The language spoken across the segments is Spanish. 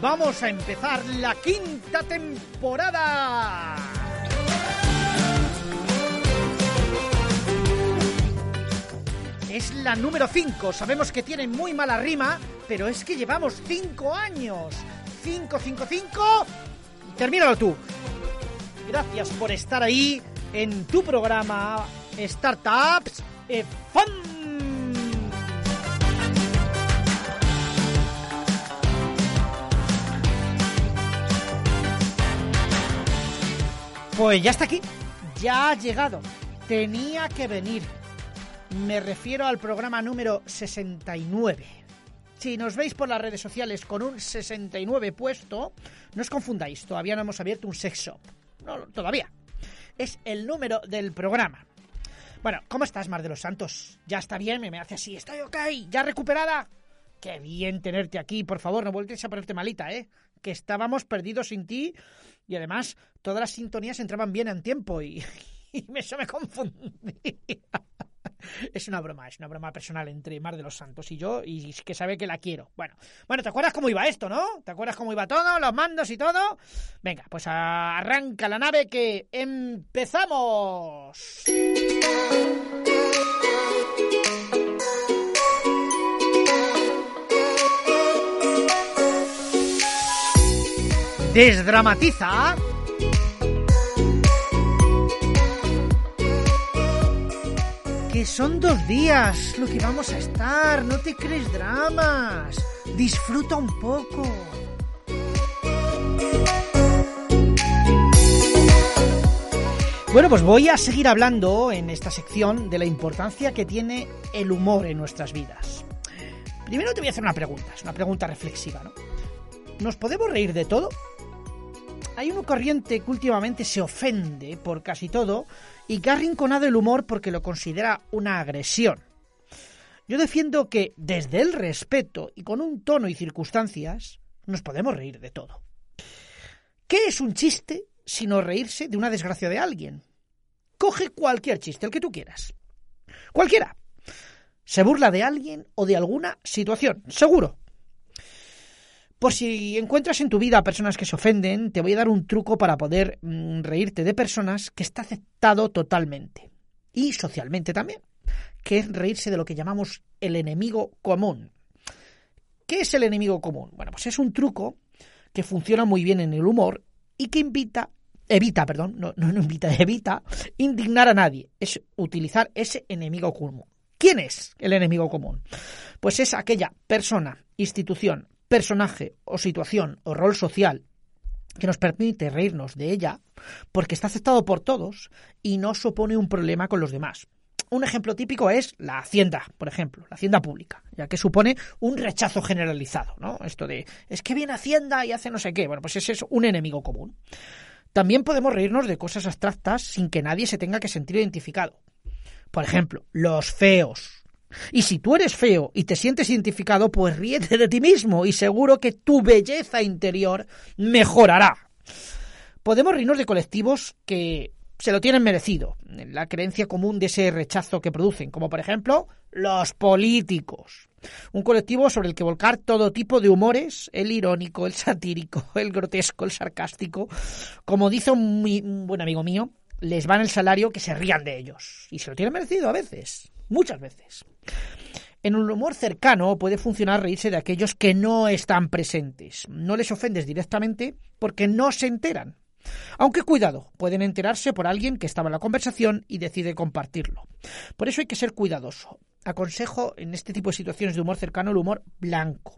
Vamos a empezar la quinta temporada. Es la número 5. Sabemos que tiene muy mala rima, pero es que llevamos 5 años. 5, 5, 5. Termínalo tú. Gracias por estar ahí en tu programa Startups Fun. Pues ya está aquí, ya ha llegado, tenía que venir. Me refiero al programa número 69. Si nos veis por las redes sociales con un 69 puesto, no os confundáis, todavía no hemos abierto un sex shop. No, todavía. Es el número del programa. Bueno, ¿cómo estás, Mar de los Santos? ¿Ya está bien? Me hace así, ¿estoy ok? ¿Ya recuperada? Qué bien tenerte aquí, por favor, no vuelves a ponerte malita, ¿eh? Que estábamos perdidos sin ti y además, todas las sintonías entraban bien en tiempo y, eso me confundía. Es una broma, es una broma personal entre Mar de los Santos y yo, y que sabe que la quiero. Bueno, bueno, ¿te acuerdas cómo iba esto, no? ¿Te acuerdas cómo iba todo? Los mandos y todo. Venga, pues arranca la nave que empezamos. Desdramatiza. Que son dos días lo que vamos a estar, no te crees dramas. Disfruta un poco. Bueno, pues voy a seguir hablando en esta sección de la importancia que tiene el humor en nuestras vidas. Primero te voy a hacer una pregunta, es una pregunta reflexiva, ¿no? ¿Nos podemos reír de todo? Hay una corriente que últimamente se ofende por casi todo y que ha arrinconado el humor porque lo considera una agresión. Yo defiendo que desde el respeto y con un tono y circunstancias nos podemos reír de todo. ¿Qué es un chiste sino reírse de una desgracia de alguien? Coge cualquier chiste, el que tú quieras. Cualquiera. Se burla de alguien o de alguna situación, seguro. Por si encuentras en tu vida personas que se ofenden, te voy a dar un truco para poder mm, reírte de personas que está aceptado totalmente. Y socialmente también, que es reírse de lo que llamamos el enemigo común. ¿Qué es el enemigo común? Bueno, pues es un truco que funciona muy bien en el humor y que invita, evita, perdón, no, no, no invita, evita indignar a nadie. Es utilizar ese enemigo común. ¿Quién es el enemigo común? Pues es aquella persona, institución, personaje o situación o rol social que nos permite reírnos de ella porque está aceptado por todos y no supone un problema con los demás. Un ejemplo típico es la hacienda, por ejemplo, la hacienda pública, ya que supone un rechazo generalizado, ¿no? Esto de es que viene hacienda y hace no sé qué. Bueno, pues ese es un enemigo común. También podemos reírnos de cosas abstractas sin que nadie se tenga que sentir identificado. Por ejemplo, los feos, y si tú eres feo y te sientes identificado, pues ríete de ti mismo y seguro que tu belleza interior mejorará. Podemos reírnos de colectivos que se lo tienen merecido, la creencia común de ese rechazo que producen, como por ejemplo los políticos. Un colectivo sobre el que volcar todo tipo de humores, el irónico, el satírico, el grotesco, el sarcástico. Como dice un, un buen amigo mío, les van el salario que se rían de ellos. Y se lo tienen merecido a veces, muchas veces. En un humor cercano puede funcionar reírse de aquellos que no están presentes. No les ofendes directamente porque no se enteran. Aunque cuidado, pueden enterarse por alguien que estaba en la conversación y decide compartirlo. Por eso hay que ser cuidadoso. Aconsejo en este tipo de situaciones de humor cercano el humor blanco,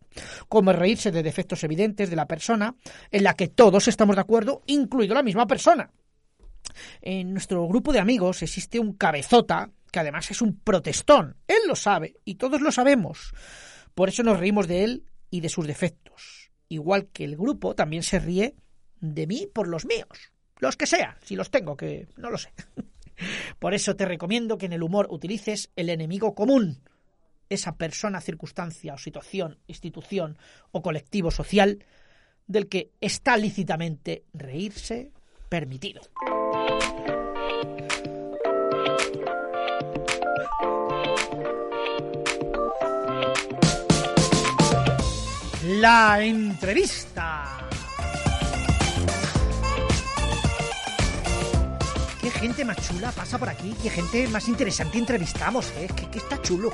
como reírse de defectos evidentes de la persona en la que todos estamos de acuerdo, incluido la misma persona. En nuestro grupo de amigos existe un cabezota que además es un protestón. Él lo sabe y todos lo sabemos. Por eso nos reímos de él y de sus defectos. Igual que el grupo también se ríe de mí por los míos. Los que sean, si los tengo, que no lo sé. Por eso te recomiendo que en el humor utilices el enemigo común, esa persona, circunstancia o situación, institución o colectivo social del que está lícitamente reírse permitido. La entrevista. Qué gente más chula pasa por aquí, qué gente más interesante entrevistamos, ¿eh? que, que está chulo.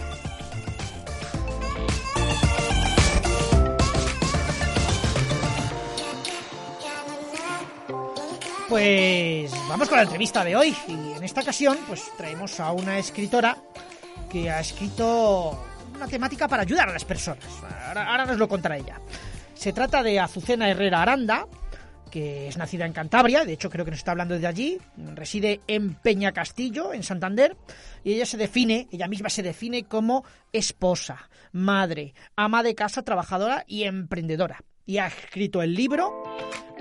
Pues vamos con la entrevista de hoy y en esta ocasión pues traemos a una escritora que ha escrito una temática para ayudar a las personas. Ahora, nos lo contará ella. Se trata de Azucena Herrera Aranda, que es nacida en Cantabria, de hecho creo que nos está hablando de allí, reside en Peña Castillo, en Santander, y ella se define, ella misma se define como esposa, madre, ama de casa, trabajadora y emprendedora. Y ha escrito el libro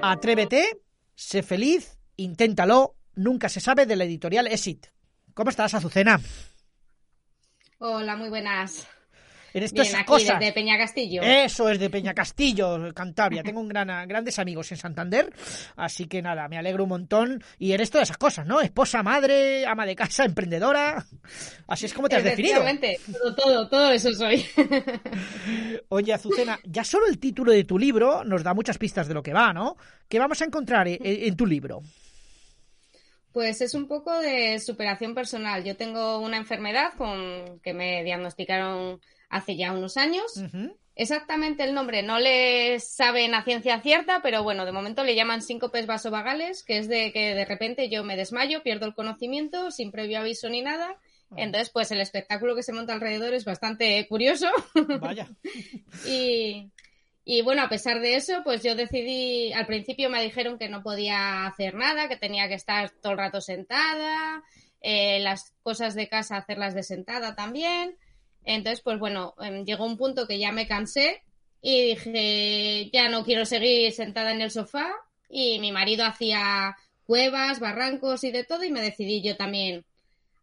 Atrévete, sé feliz, inténtalo, nunca se sabe de la editorial Exit. ¿Cómo estás, Azucena? Hola, muy buenas. En Bien, aquí cosas. desde Peña Castillo. Eso es de Peña Castillo, Cantabria. Tengo un gran, grandes amigos en Santander, así que nada, me alegro un montón. Y eres todas esas cosas, ¿no? Esposa, madre, ama de casa, emprendedora. Así es como te has definido. Todo, todo, todo eso soy. Oye, Azucena, ya solo el título de tu libro nos da muchas pistas de lo que va, ¿no? ¿Qué vamos a encontrar en, en tu libro? Pues es un poco de superación personal. Yo tengo una enfermedad con que me diagnosticaron hace ya unos años. Exactamente el nombre no le saben a ciencia cierta, pero bueno, de momento le llaman síncopes vasovagales, que es de que de repente yo me desmayo, pierdo el conocimiento sin previo aviso ni nada. Entonces, pues el espectáculo que se monta alrededor es bastante curioso. Vaya. Y, y bueno, a pesar de eso, pues yo decidí, al principio me dijeron que no podía hacer nada, que tenía que estar todo el rato sentada, eh, las cosas de casa hacerlas de sentada también. Entonces, pues bueno, em, llegó un punto que ya me cansé y dije, ya no quiero seguir sentada en el sofá. Y mi marido hacía cuevas, barrancos y de todo y me decidí yo también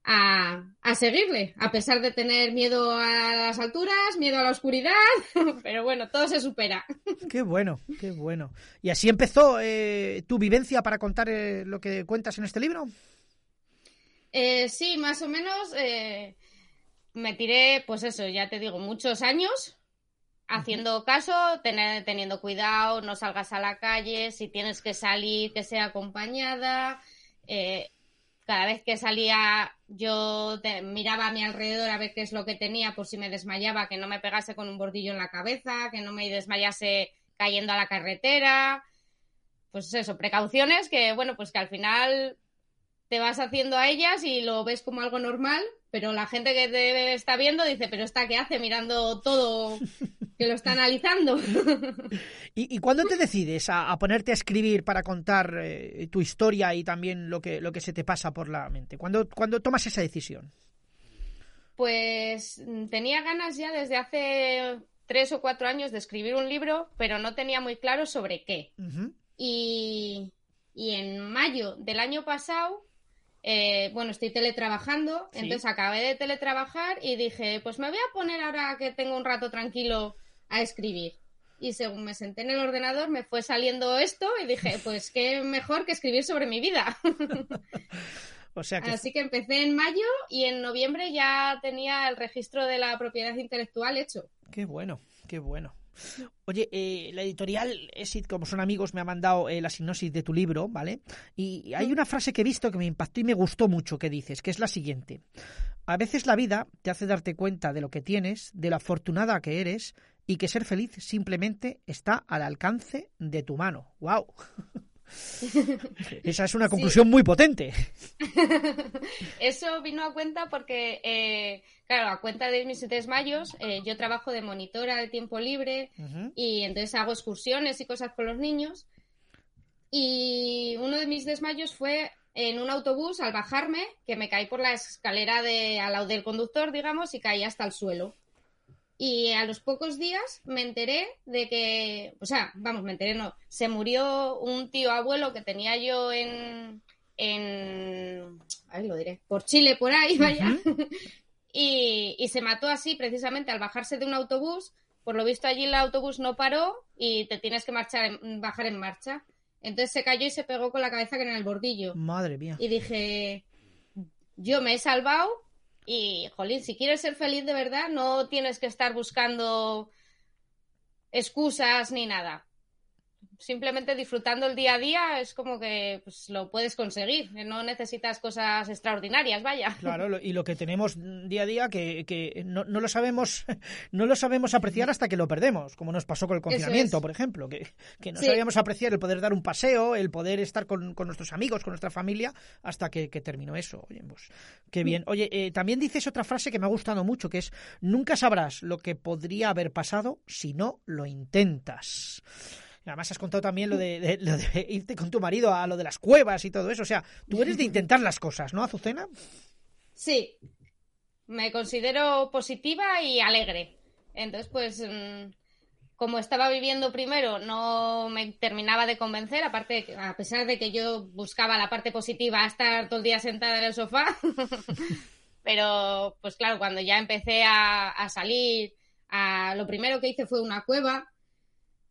a, a seguirle, a pesar de tener miedo a las alturas, miedo a la oscuridad, pero bueno, todo se supera. Qué bueno, qué bueno. ¿Y así empezó eh, tu vivencia para contar eh, lo que cuentas en este libro? Eh, sí, más o menos eh, me tiré, pues eso, ya te digo, muchos años haciendo caso, tener- teniendo cuidado, no salgas a la calle, si tienes que salir, que sea acompañada. eh, cada vez que salía yo te- miraba a mi alrededor a ver qué es lo que tenía por si me desmayaba, que no me pegase con un bordillo en la cabeza, que no me desmayase cayendo a la carretera. Pues eso, precauciones que, bueno, pues que al final te vas haciendo a ellas y lo ves como algo normal, pero la gente que te está viendo dice, pero esta qué hace mirando todo, que lo está analizando. ¿Y, y cuándo te decides a, a ponerte a escribir para contar eh, tu historia y también lo que, lo que se te pasa por la mente? ¿Cuándo, cuándo tomas esa decisión? Pues mm, tenía ganas ya desde hace tres o cuatro años de escribir un libro, pero no tenía muy claro sobre qué. Y en mayo del año pasado, eh, bueno, estoy teletrabajando, Sí. entonces acabé de teletrabajar y dije, pues me voy a poner ahora que tengo un rato tranquilo a escribir. Y según me senté en el ordenador, me fue saliendo esto y dije, pues qué mejor que escribir sobre mi vida. O sea que Así que empecé en mayo y en noviembre ya tenía el registro de la propiedad intelectual hecho. Qué bueno, qué bueno. Oye, eh, la editorial Exit, como son amigos, me ha mandado eh, la sinopsis de tu libro, ¿vale? Y hay una frase que he visto que me impactó y me gustó mucho que dices, que es la siguiente. A veces la vida te hace darte cuenta de lo que tienes, de lo afortunada que eres y que ser feliz simplemente está al alcance de tu mano. ¡Wow! Esa es una conclusión muy potente. Eso vino a cuenta porque, eh, claro, a cuenta de mis desmayos, eh, yo trabajo de monitora de tiempo libre y entonces hago excursiones y cosas con los niños. Y uno de mis desmayos fue en un autobús al bajarme, que me caí por la escalera de, al lado del conductor, digamos, y caí hasta el suelo. Y a los pocos días me enteré de que, o sea, vamos, me enteré, no, se murió un tío abuelo que tenía yo en, en, ahí lo diré, por Chile, por ahí, vaya, y, y se mató así precisamente al bajarse de un autobús. Por lo visto allí el autobús no paró y te tienes que marchar en- bajar en marcha. Entonces se cayó y se pegó con la cabeza que en el bordillo. Madre mía. Y dije, yo me he salvado y, jolín, si quieres ser feliz de verdad, no tienes que estar buscando excusas ni nada. Simplemente disfrutando el día a día es como que pues, lo puedes conseguir. No necesitas cosas extraordinarias, vaya. Claro, y lo que tenemos día a día que, que no, no lo sabemos no lo sabemos apreciar hasta que lo perdemos, como nos pasó con el confinamiento, es. por ejemplo, que, que no Sí. sabíamos apreciar el poder dar un paseo, el poder estar con, con nuestros amigos, con nuestra familia, hasta que, que terminó eso. Oye, pues qué bien. Oye, eh, también dices otra frase que me ha gustado mucho, que es nunca sabrás lo que podría haber pasado si no lo intentas. Además has contado también lo de, irte con tu marido a lo de las cuevas y todo eso. O sea, tú eres de intentar las cosas, ¿no, Azucena? Sí, me considero positiva y alegre. Entonces, pues, mm, como estaba viviendo primero, no me terminaba de convencer, aparte, a pesar de que yo buscaba la parte positiva, estar todo el día sentada en el sofá. Pero, pues claro, cuando ya empecé a, a salir, a, lo primero que hice fue una cueva,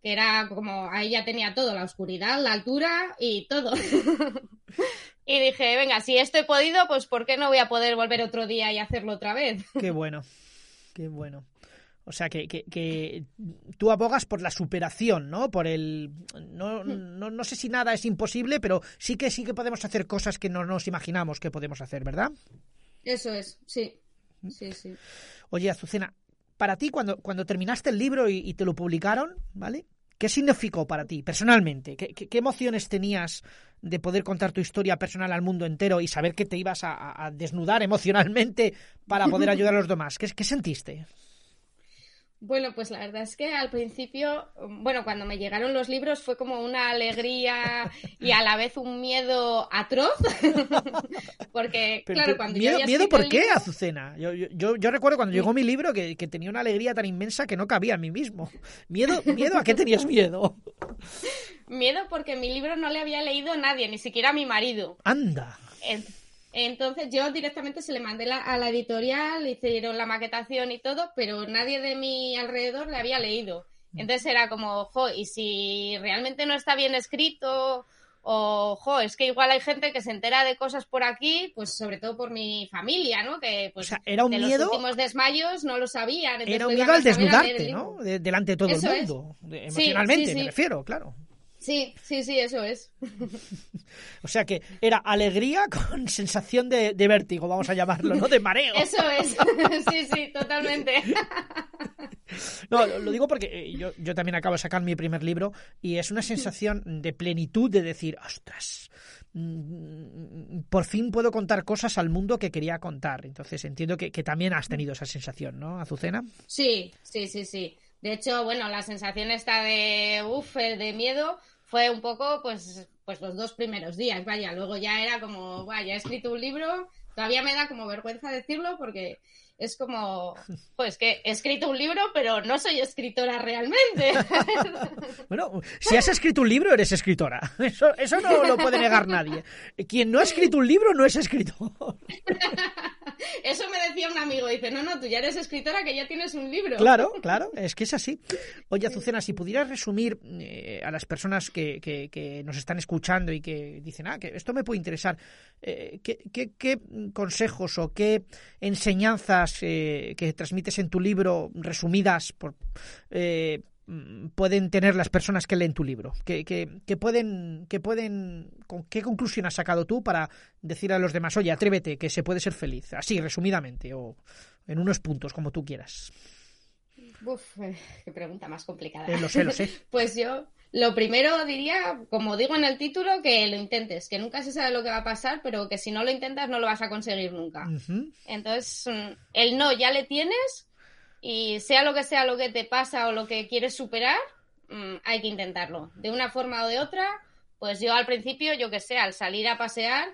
que era como, ahí ya tenía todo, la oscuridad, la altura y todo. y dije, venga, si esto he podido, pues ¿por qué no voy a poder volver otro día y hacerlo otra vez? Qué bueno, qué bueno. O sea, que, que, que tú abogas por la superación, ¿no? Por el... No, no, no sé si nada es imposible, pero sí que sí que podemos hacer cosas que no nos imaginamos que podemos hacer, ¿verdad? Eso es, sí. Sí, sí. Oye, Azucena, para ti, cuando, cuando terminaste el libro y, y te lo publicaron, ¿vale? ¿Qué significó para ti, personalmente? ¿Qué, qué, qué emociones tenías de poder contar tu historia personal al mundo entero y saber que te ibas a, a- a desnudar emocionalmente para poder ayudar a los demás? ¿Qué, qué sentiste? Bueno, pues la verdad es que al principio, bueno, cuando me llegaron los libros fue como una alegría y a la vez un miedo atroz. Porque, Pero, claro, cuando yo miedo, había miedo ¿por qué, libro- Azucena? Yo, yo- yo, yo recuerdo cuando llegó mi libro que, que tenía una alegría tan inmensa que no cabía en mí mismo. ¿Miedo, miedo a qué tenías miedo? Miedo porque mi libro no le había leído nadie, ni siquiera mi marido. Anda. Entonces yo directamente se le mandé la- a la editorial, hicieron la maquetación y todo, pero nadie de mi alrededor le había leído. Entonces era como, jo, y si realmente no está bien escrito, o, jo, es que igual hay gente que se entera de cosas por aquí, pues sobre todo por mi familia, ¿no? Que pues O sea, era un de miedo- los últimos desmayos no lo sabían. Era un miedo al desnudarte, ¿no? De- delante de todo Eso el es. mundo. Sí, emocionalmente, sí, me sí. refiero, claro. Sí, sí, sí, eso es. O sea que era alegría con sensación de, de vértigo, vamos a llamarlo, ¿no? De mareo. Eso es. sí, sí, totalmente. No, lo, digo porque eh, yo, yo también acabo de sacar mi primer libro y es una sensación de plenitud de decir, ostras, mm, por fin puedo contar cosas al mundo que quería contar. Entonces entiendo que, que también has tenido esa sensación, ¿no, Azucena? Sí, sí, sí, sí. De hecho, bueno, la sensación esta de uff, de miedo fue un poco, pues, pues los dos primeros días, vaya. Luego ya era como, vaya, he escrito un libro. Todavía me da como vergüenza decirlo porque es como, pues que he escrito un libro, pero no soy escritora realmente. Bueno, si has escrito un libro, eres escritora. Eso, eso no lo puede negar nadie. Quien no ha escrito un libro no es escritor. Decía un amigo, dice, no, no, tú ya eres escritora, que ya tienes un libro. Claro, claro, es que es así. Oye, Azucena, si pudieras resumir eh, a las personas que, que- que nos están escuchando y que dicen, ah, que esto me puede interesar, eh, ¿qué, qué- qué consejos o qué enseñanzas eh, que transmites en tu libro, resumidas, por, pueden tener las personas que leen tu libro? ¿Qué, qué pueden, qué pueden, con qué conclusión has sacado tú para decir a los demás, oye, atrévete, que se puede ser feliz? Así, resumidamente, o en unos puntos, como tú quieras. Uf, eh, qué pregunta más complicada. Eh, lo sé, lo sé. Pues yo, lo primero diría, como digo en el título, que lo intentes, que nunca se sabe lo que va a pasar, pero que si no lo intentas no lo vas a conseguir nunca. Entonces, mm, el no ya le tienes y sea lo que sea lo que te pasa o lo que quieres superar, mm, hay que intentarlo. De una forma o de otra, pues yo al principio, yo que sé, al salir a pasear,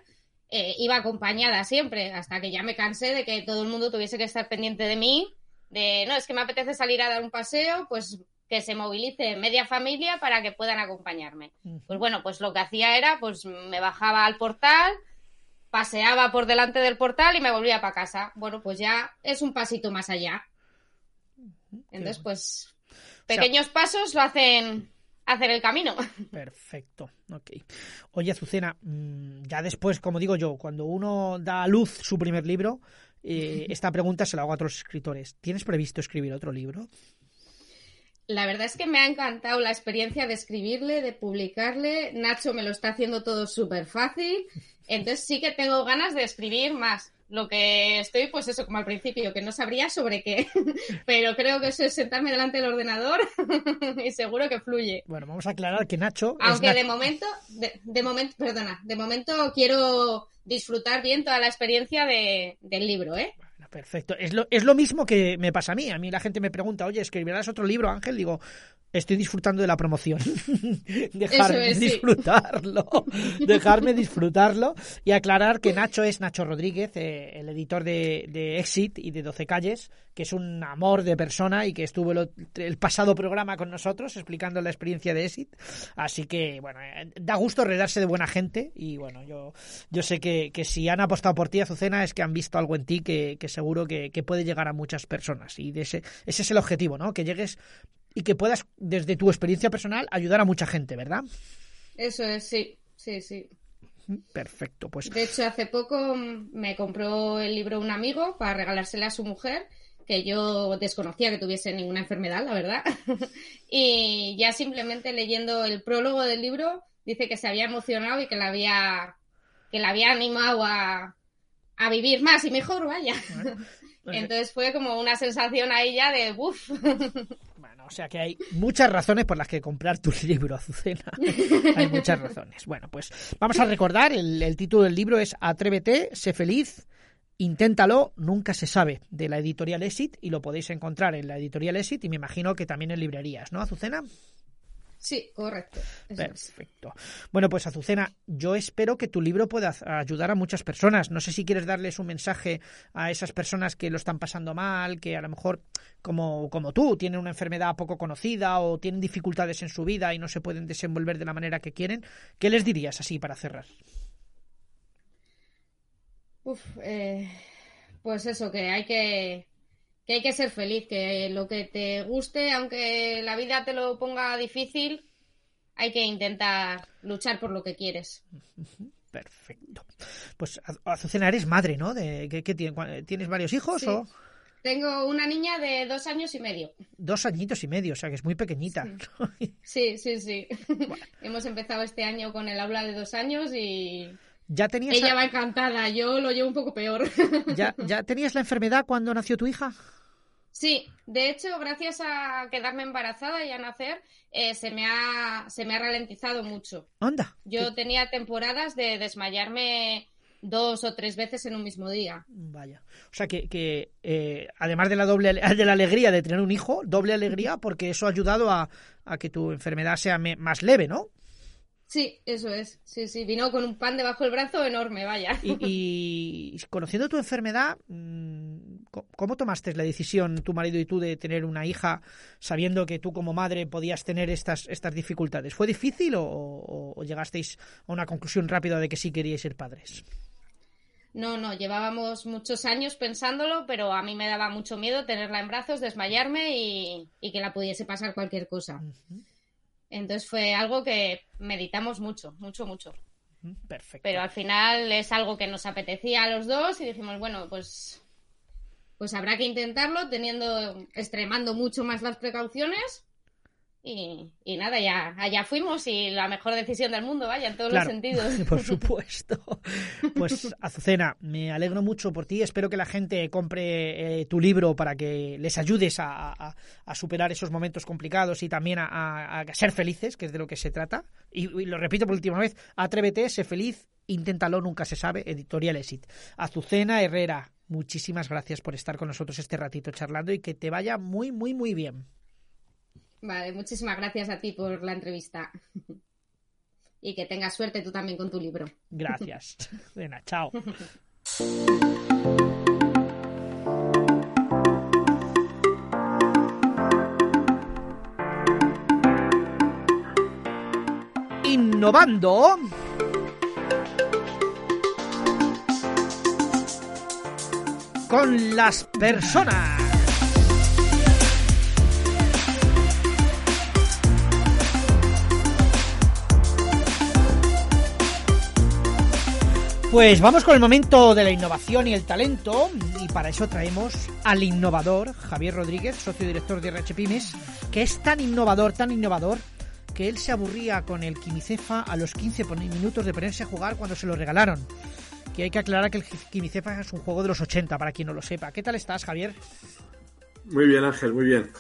eh, iba acompañada siempre, hasta que ya me cansé de que todo el mundo tuviese que estar pendiente de mí, de, no, es que me apetece salir a dar un paseo, pues que se movilice media familia para que puedan acompañarme. Pues bueno, pues lo que hacía era, pues me bajaba al portal, paseaba por delante del portal y me volvía para casa. Bueno, pues ya es un pasito más allá. Entonces, pues pequeños pasos lo hacen hacer el camino. Perfecto, ok. Oye, Azucena, mm, ya después, como digo yo, cuando uno da a luz su primer libro, eh, esta pregunta se la hago a otros escritores. ¿Tienes previsto escribir otro libro? La verdad es que me ha encantado la experiencia de escribirle, de publicarle. Nacho me lo está haciendo todo súper fácil. Entonces sí que tengo ganas de escribir más. Lo que estoy, pues eso, como al principio, que no sabría sobre qué. Pero creo que eso es sentarme delante del ordenador y seguro que fluye. Bueno, vamos a aclarar que Nacho. Aunque de momento, de, momento, perdona, de momento quiero disfrutar bien toda la experiencia de, del libro, ¿eh? Perfecto. Es lo, es lo mismo que me pasa a mí. A mí la gente me pregunta, oye, ¿escribirás otro libro, Ángel? Digo, estoy disfrutando de la promoción. dejarme disfrutarlo. dejarme disfrutarlo. Y aclarar que Nacho es Nacho Rodríguez, eh, el editor de, de, Exit y de 12 Calles, que es un amor de persona y que estuvo el, pasado programa con nosotros explicando la experiencia de Exit. Así que, bueno, eh, da gusto rodearse de buena gente. Y bueno, yo, yo sé que, que, si han apostado por ti, Azucena, es que han visto algo en ti que, que seguro que, que, puede llegar a muchas personas. Y de ese, ese es el objetivo, ¿no? Que llegues y que puedas, desde tu experiencia personal, ayudar a mucha gente, ¿verdad? Eso es, sí, sí, sí. Perfecto, pues. De hecho, hace poco me compró el libro un amigo para regalárselo a su mujer, que yo desconocía que tuviese ninguna enfermedad, la verdad. y ya simplemente leyendo el prólogo del libro, dice que se había emocionado y que la había, que la había animado a, a vivir más y mejor, vaya. Entonces fue como una sensación ahí ya de uff. O sea que hay muchas razones por las que comprar tu libro, Azucena. hay muchas razones. Bueno, pues vamos a recordar, el, título del libro es Atrévete, sé feliz, inténtalo, nunca se sabe, de la editorial Exit, y lo podéis encontrar en la editorial Exit y me imagino que también en librerías, ¿no, Azucena? Sí, correcto. Perfecto. Bueno, pues Azucena, yo espero que tu libro pueda ayudar a muchas personas. No sé si quieres darles un mensaje a esas personas que lo están pasando mal, que a lo mejor, como, como tú, tienen una enfermedad poco conocida o tienen dificultades en su vida y no se pueden desenvolver de la manera que quieren. ¿Qué les dirías así para cerrar? Uf, eh, pues eso, que hay que que hay que ser feliz, que lo que te guste, aunque la vida te lo ponga difícil, hay que intentar luchar por lo que quieres. Perfecto. Pues Azucena, eres madre, ¿no? De, ¿qué, tienes, varios hijos o...? Tengo una niña de dos años y medio. Dos añitos y medio, o sea que es muy pequeñita. Sí, sí, sí. Hemos empezado este año con el aula de dos años y ¿Ya tenías Ella va encantada, yo lo llevo un poco peor. ¿Ya, ¿Ya tenías la enfermedad cuando nació tu hija? Sí, de hecho, gracias a quedarme embarazada y a nacer, eh, se, me ha, se me ha ralentizado mucho. Anda. Yo tenía temporadas de desmayarme dos o tres veces en un mismo día. Vaya. O sea que, que eh, además de la doble de la alegría de tener un hijo, doble alegría porque eso ha ayudado a, a que tu enfermedad sea más leve, ¿no? Sí, eso es. Sí, sí, vino con un pan debajo del brazo enorme, vaya. Y, conociendo tu enfermedad, mm, ¿cómo tomaste la decisión, tu marido y tú, de tener una hija sabiendo que tú como madre podías tener estas, estas dificultades? ¿Fue difícil o, llegasteis a una conclusión rápida de que sí queríais ser padres? No, no, llevábamos muchos años pensándolo, pero a mí me daba mucho miedo tenerla en brazos, desmayarme y, que la pudiese pasar cualquier cosa. Entonces fue algo que meditamos mucho, mucho, mucho. Perfecto. Pero al final es algo que nos apetecía a los dos y dijimos, bueno, pues, pues habrá que intentarlo teniendo, extremando mucho más las precauciones y, nada, ya allá fuimos y la mejor decisión del mundo, vaya, en todos los sentidos. Por supuesto. Pues Azucena, me alegro mucho por ti. Espero que la gente compre eh, tu libro para que les ayudes a, superar esos momentos complicados y también a, ser felices, que es de lo que se trata. Y, lo repito por última vez, atrévete, sé feliz, inténtalo, nunca se sabe. Editorial Exit. Azucena Herrera, muchísimas gracias por estar con nosotros este ratito charlando y que te vaya muy, muy, muy bien. Vale, muchísimas gracias a ti por la entrevista. y que tengas suerte tú también con tu libro. Gracias. Venga, chao. Innovando. Con las personas. Pues vamos con el momento de la innovación y el talento y para eso traemos al innovador Javier Rodríguez, socio director de RH Pymes, que es tan innovador, tan innovador que él se aburría con el quimicefa a los 15 minutos de ponerse a jugar cuando se lo regalaron. Que hay que aclarar que el quimicefa es un juego de los 80 para quien no lo sepa. ¿Qué tal estás, Javier? Muy bien, Ángel, muy bien.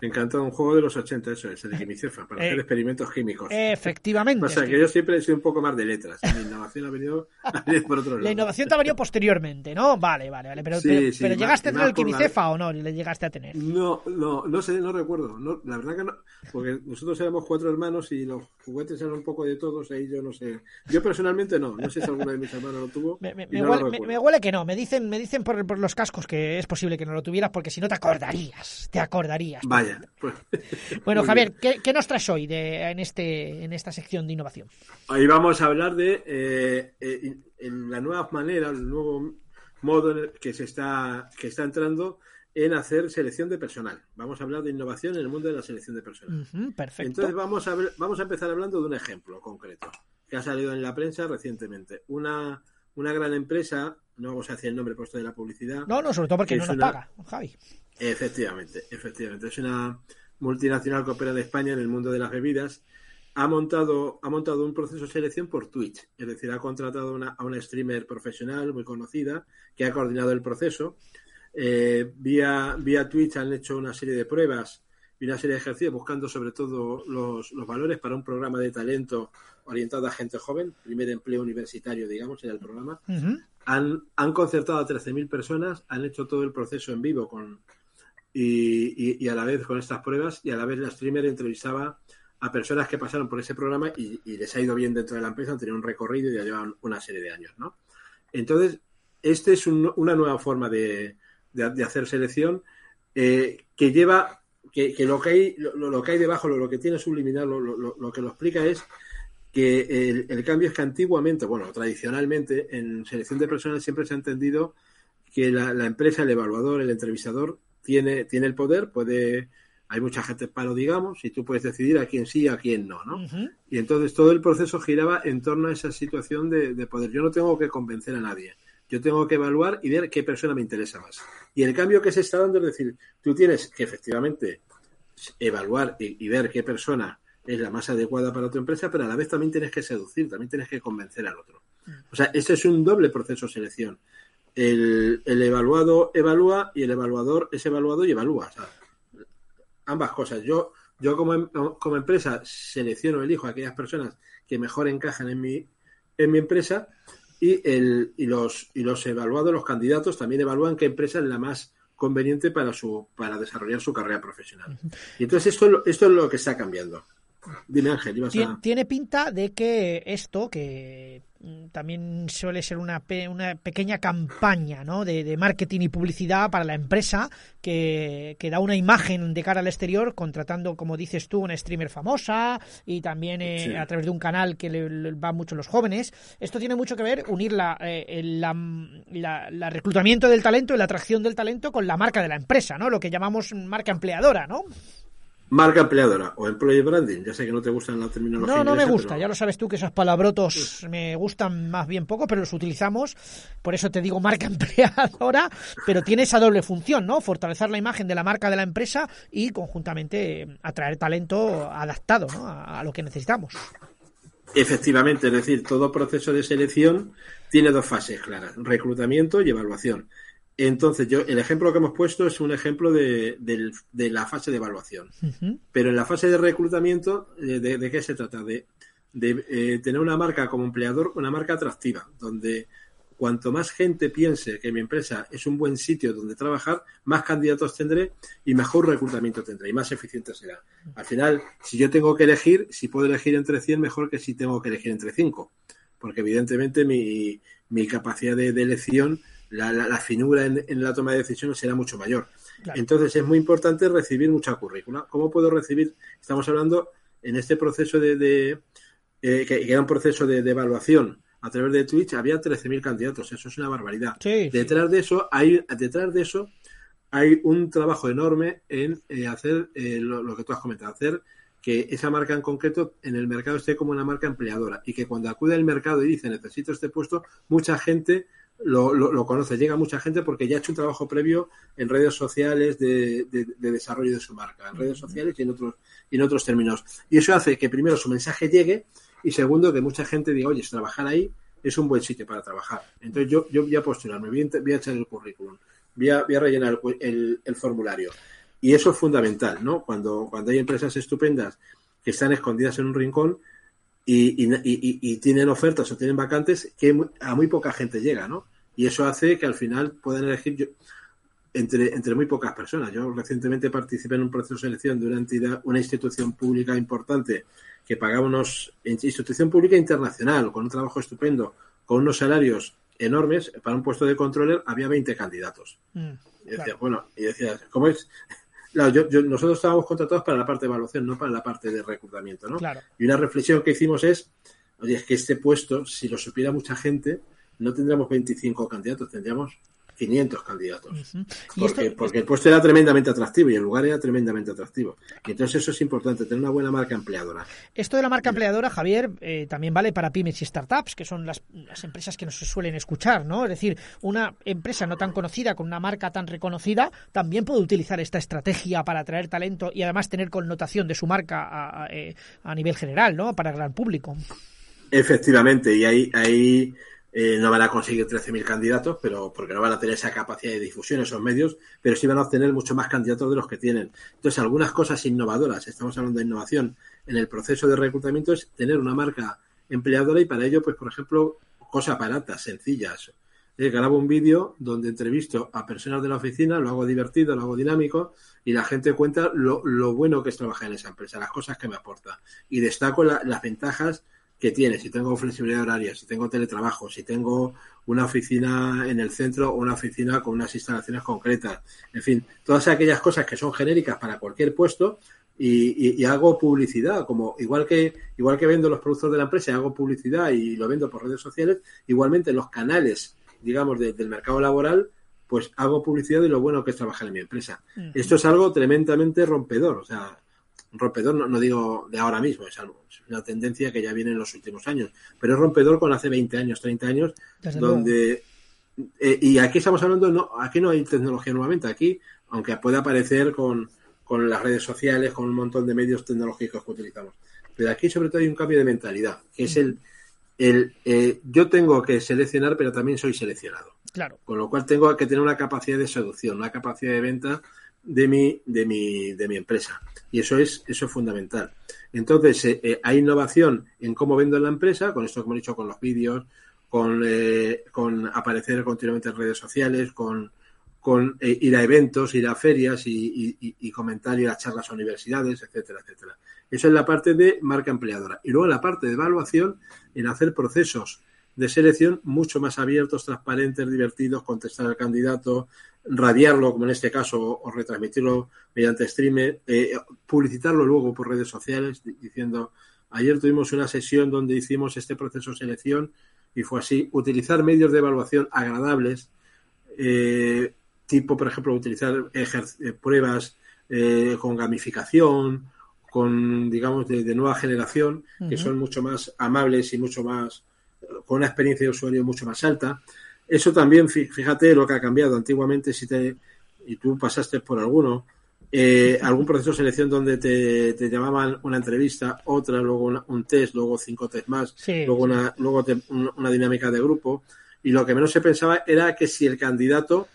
Encantado, un juego de los 80, eso es, el de Quimicefa, para hacer experimentos químicos. Efectivamente. O sea, que yo siempre he sido un poco más de letras. La innovación ha venido, por otro lado. La innovación te ha venido posteriormente, ¿no? Vale, vale, vale. Pero, pero, ¿llegaste a tener el Quimicefa o no? ¿Le llegaste a tener? No, no, no sé, no recuerdo. No, la verdad que no. Porque nosotros éramos cuatro hermanos y los juguetes eran un poco de todos, ahí yo no sé. Yo personalmente no, no sé si alguno de mis hermanos lo tuvo. Me, huele, que no, me dicen, me dicen por, por, los cascos que es posible que no lo tuvieras porque si no te acordarías, te acordarías. Vaya, pues. Bueno, Javier, ¿qué, nos traes hoy de, en, este, en esta sección de innovación? Hoy vamos a hablar de eh, eh, en la nueva manera, el nuevo modo que se está, que está entrando en hacer selección de personal. Vamos a hablar de innovación en el mundo de la selección de personal. perfecto. Entonces vamos a, ver, vamos a empezar hablando de un ejemplo concreto que ha salido en la prensa recientemente. Una, una gran empresa, no vamos a decir el nombre puesto de la publicidad. No, no, sobre todo porque no nos paga, Javi. Efectivamente, efectivamente. Es una multinacional que opera en España en el mundo de las bebidas. Ha montado, ha montado un proceso de selección por Twitch, es decir, ha contratado a una streamer profesional muy conocida que ha coordinado el proceso eh, vía, vía Twitch han hecho una serie de pruebas y una serie de ejercicios buscando sobre todo los, valores para un programa de talento orientado a gente joven, primer empleo universitario, digamos, era el programa. Han, han concertado a 13.000 personas, han hecho todo el proceso en vivo con y, a la vez con estas pruebas y a la vez la streamer entrevistaba a personas que pasaron por ese programa y, les ha ido bien dentro de la empresa, han tenido un recorrido y ya llevan una serie de años, ¿no? Entonces, esta es una nueva forma de, de, hacer selección, eh, que lleva, que, lo, que hay, lo, que hay debajo, lo, que tiene subliminal, lo, que lo explica es que el, cambio es que antiguamente, bueno, tradicionalmente en selección de personas siempre se ha entendido que la, empresa, el evaluador, el entrevistador, tiene, tiene el poder, puede, hay mucha gente palo, digamos, y tú puedes decidir a quién sí y a quién no, ¿no? Y entonces todo el proceso giraba en torno a esa situación de, de, poder. Yo no tengo que convencer a nadie. Yo tengo que evaluar y ver qué persona me interesa más. Y el cambio que se está dando es decir, tú tienes que efectivamente evaluar y, ver qué persona es la más adecuada para tu empresa, pero a la vez también tienes que seducir, también tienes que convencer al otro. O sea, este es un doble proceso de selección. El, evaluado evalúa y el evaluador es evaluado y evalúa. ambas cosas. Yo, yo como, como empresa selecciono, elijo a aquellas personas que mejor encajan en mi, en mi empresa y, el, y, los, y los evaluados, los candidatos, también evalúan qué empresa es la más conveniente para, su, para desarrollar su carrera profesional. Y entonces esto, esto es lo que está cambiando. Dime Ángel, ibas a... Tiene pinta de que esto, que Mm, también suele ser una, una pequeña campaña ¿no? de, marketing y publicidad para la empresa que, da una imagen de cara al exterior contratando, como dices tú, una streamer famosa y también eh, a través de un canal que le, va mucho a los jóvenes. Esto tiene mucho que ver, unir la, eh, la, reclutamiento del talento y la atracción del talento con la marca de la empresa, ¿no? lo que llamamos marca empleadora. ¿no? Marca empleadora o employee branding. Ya sé que no te gustan la terminología. No, no me gusta. Ya lo sabes tú que esos palabrotos me gustan más bien poco, pero los utilizamos. Por eso te digo marca empleadora, pero tiene esa doble función, ¿no? Fortalecer la imagen de la marca de la empresa y conjuntamente atraer talento adaptado a, a lo que necesitamos. Efectivamente, es decir, todo proceso de selección tiene dos fases claras, reclutamiento y evaluación. Entonces, yo, el ejemplo que hemos puesto es un ejemplo de, la fase de evaluación. Pero en la fase de reclutamiento, eh, de, qué se trata? De, eh, tener una marca como empleador, una marca atractiva, donde cuanto más gente piense que mi empresa es un buen sitio donde trabajar, más candidatos tendré y mejor reclutamiento tendré y más eficiente será. Al final, si yo tengo que elegir, si puedo elegir entre 100, mejor que si tengo que elegir entre 5. Porque evidentemente mi, mi capacidad de, elección, la, la, finura en, la toma de decisiones será mucho mayor. Entonces es muy importante recibir mucha currícula. ¿Cómo puedo recibir? Estamos hablando en este proceso de, eh, que, era un proceso de, evaluación a través de Twitch, había 13.000 candidatos. Eso es una barbaridad. detrás de eso hay, detrás de eso hay un trabajo enorme en eh, hacer eh, lo, que tú has comentado, hacer que esa marca en concreto en el mercado esté como una marca empleadora y que cuando acude al mercado y dice necesito este puesto, mucha gente lo, lo, conoce, llega mucha gente porque ya ha hecho un trabajo previo en redes sociales de, desarrollo de su marca, en redes sociales y en otros, y en otros términos. Y eso hace que primero su mensaje llegue y segundo que mucha gente diga, oye, trabajar ahí es un buen sitio para trabajar. Entonces yo, yo voy a postularme, voy a, voy a echar el currículum, voy a, voy a rellenar el, el, formulario. Y eso es fundamental, ¿no? Cuando, cuando hay empresas estupendas que están escondidas en un rincón, y, tienen ofertas o tienen vacantes que a muy poca gente llega, ¿no? Y eso hace que al final puedan elegir entre, entre muy pocas personas. Yo recientemente participé en un proceso de selección de una entidad, una institución pública importante que pagaba unos, institución pública internacional, con un trabajo estupendo, con unos salarios enormes, para un puesto de controller había 20 candidatos. Mm, y decía, bueno, y decía, ¿cómo es? Nosotros estábamos contratados para la parte de evaluación, no para la parte de reclutamiento, ¿no? Y una reflexión que hicimos es, oye, es que este puesto, si lo supiera mucha gente, no tendríamos 25 candidatos, tendríamos 500 candidatos. porque, porque el puesto era tremendamente atractivo y el lugar era tremendamente atractivo. Y entonces eso es importante, tener una buena marca empleadora. Esto de la marca empleadora, Javier, eh, también vale para pymes y startups, que son las, las, empresas que nos suelen escuchar, ¿no? Es decir, una empresa no tan conocida, con una marca tan reconocida, también puede utilizar esta estrategia para atraer talento y además tener connotación de su marca a, a, eh, a nivel general, ¿no? Para el gran público. Efectivamente, y ahí, ahí eh, no van a conseguir 13.000 candidatos, pero porque no van a tener esa capacidad de difusión, esos medios, pero sí van a obtener mucho más candidatos de los que tienen. Entonces, algunas cosas innovadoras, estamos hablando de innovación en el proceso de reclutamiento, es tener una marca empleadora y para ello, pues, por ejemplo, cosas baratas, sencillas. Eh, grabo un vídeo donde entrevisto a personas de la oficina, lo hago divertido, lo hago dinámico y la gente cuenta lo, bueno que es trabajar en esa empresa, las cosas que me aporta. Y destaco las ventajas que tiene, si tengo flexibilidad horaria, si tengo teletrabajo, si tengo una oficina en el centro o una oficina con unas instalaciones concretas, en fin, todas aquellas cosas que son genéricas para cualquier puesto y, hago publicidad, como igual que igual que vendo los productos de la empresa, hago publicidad y lo vendo por redes sociales, igualmente los canales, digamos, del mercado laboral, pues hago publicidad de lo bueno que es trabajar en mi empresa. Esto es algo tremendamente rompedor, o sea, rompedor, no, digo de ahora mismo, es, algo, una tendencia que ya viene en los últimos años, pero es rompedor con hace 20 años, 30 años, donde... Eh, y aquí estamos hablando, no, aquí no hay tecnología nuevamente, aquí, aunque puede aparecer con, con las redes sociales, con un montón de medios tecnológicos que utilizamos, pero aquí sobre todo hay un cambio de mentalidad, que es el, el eh, yo tengo que seleccionar, pero también soy seleccionado. Claro. Con lo cual tengo que tener una capacidad de seducción, una capacidad de venta de mi, de mi, de mi empresa. Y eso es, eso es fundamental. Entonces, eh, eh, hay innovación en cómo vendo la empresa, con esto que hemos dicho, con los vídeos, con, eh, con aparecer continuamente en redes sociales, con, con ir a eventos, ir a ferias y, y, y, comentar, a charlas a universidades, etcétera, etcétera. Eso es la parte de marca empleadora. Y luego la parte de evaluación, en hacer procesos de selección mucho más abiertos, transparentes, divertidos, contestar al candidato, radiarlo, como en este caso, o retransmitirlo mediante streamer, eh, publicitarlo luego por redes sociales, diciendo, ayer tuvimos una sesión donde hicimos este proceso de selección y fue así, utilizar medios de evaluación agradables, eh, tipo, por ejemplo, utilizar eh, pruebas con gamificación, con, digamos, de, nueva generación, que son mucho más amables y mucho más, con una experiencia de usuario mucho más alta. Eso también, fíjate lo que ha cambiado. Antiguamente, si te, y tú pasaste por alguno, eh, algún proceso de selección donde te, llamaban una entrevista, otra, luego un test, luego cinco test más, luego, una, luego una dinámica de grupo. Y lo que menos se pensaba era que si el candidato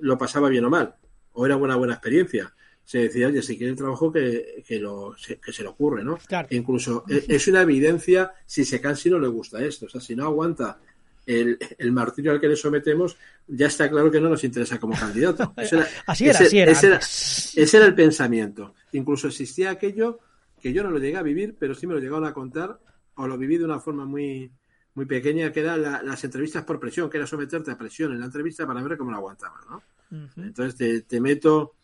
lo pasaba bien o mal, o era una buena experiencia. Se decía, oye, si quiere el trabajo, que, que, lo, que se le ocurre, ¿no? incluso e, es una evidencia si se cansa y no le gusta esto. O sea, si no aguanta el, el, martirio al que le sometemos, ya está claro que no nos interesa como candidato. Era, así era, ese, así era. Ese era, ese era el pensamiento. Incluso existía aquello que yo no lo llegué a vivir, pero sí me lo llegaron a contar, o lo viví de una forma muy, muy pequeña, que eran la, las entrevistas por presión, que era someterte a presión en la entrevista para ver cómo lo aguantaba, ¿no? Uh -huh. Entonces te, te, meto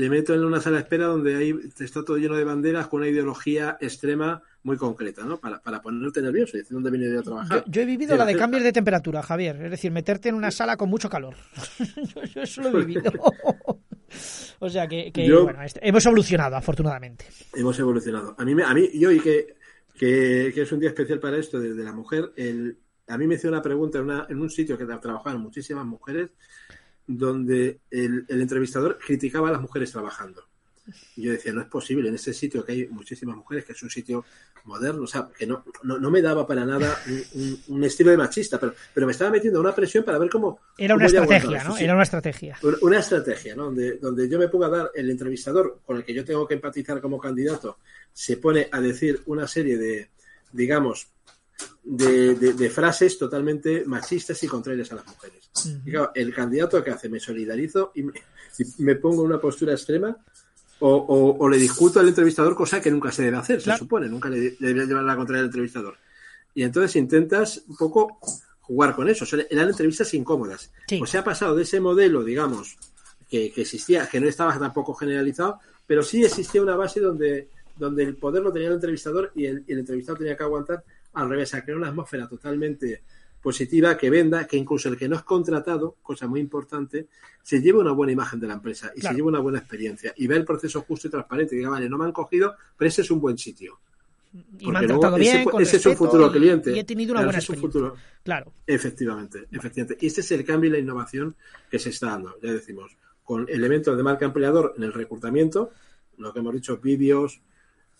te meto en una sala de espera donde hay, está todo lleno de banderas con una ideología extrema muy concreta, ¿no? Para, para ponerte nervioso y decir dónde viene yo a trabajar. Yo, yo he vivido la de cambios de temperatura, Javier. Es decir, meterte en una sala con mucho calor. yo, yo, eso lo he vivido. o sea que, que yo, bueno, este, hemos evolucionado, afortunadamente. Hemos evolucionado. A mí, a mí yo y que, que, que es un día especial para esto, desde la mujer, el, a mí me hizo una pregunta en, una, en un sitio que trabajaban muchísimas mujeres donde el, el, entrevistador criticaba a las mujeres trabajando. Y yo decía, no es posible, en ese sitio que hay muchísimas mujeres, que es un sitio moderno, o sea, que no, no, no me daba para nada un, un, un, estilo de machista, pero, pero me estaba metiendo una presión para ver cómo... Era una cómo estrategia, ¿no? Sí, Era una estrategia. Una estrategia, ¿no? Donde, donde yo me pongo a dar, el entrevistador con el que yo tengo que empatizar como candidato, se pone a decir una serie de, digamos, de, de, de, frases totalmente machistas y contrarias a las mujeres. Uh -huh. y claro, el candidato que hace, me solidarizo y me, y me pongo en una postura extrema o, o, o, le discuto al entrevistador, cosa que nunca se debe hacer, claro. se supone, nunca le, le debería llevar la contraria al entrevistador. Y entonces intentas un poco jugar con eso. O sea, eran entrevistas incómodas. Sí. O sea, ha pasado de ese modelo, digamos, que, que, existía, que no estaba tampoco generalizado, pero sí existía una base donde, donde el poder lo tenía el entrevistador y el, el entrevistado tenía que aguantar al revés, a crear una atmósfera totalmente positiva que venda, que incluso el que no es contratado, cosa muy importante, se lleve una buena imagen de la empresa y claro. se lleve una buena experiencia y ve el proceso justo y transparente. Y diga, vale, no me han cogido, pero ese es un buen sitio. Y Porque me han tratado bien, ese, con ese es un futuro cliente. Y he tenido una claro, buena experiencia. Futuro. Claro. Efectivamente, efectivamente. Y este es el cambio y la innovación que se está dando, ya decimos, con elementos de marca empleador en el reclutamiento, lo que hemos dicho, vídeos,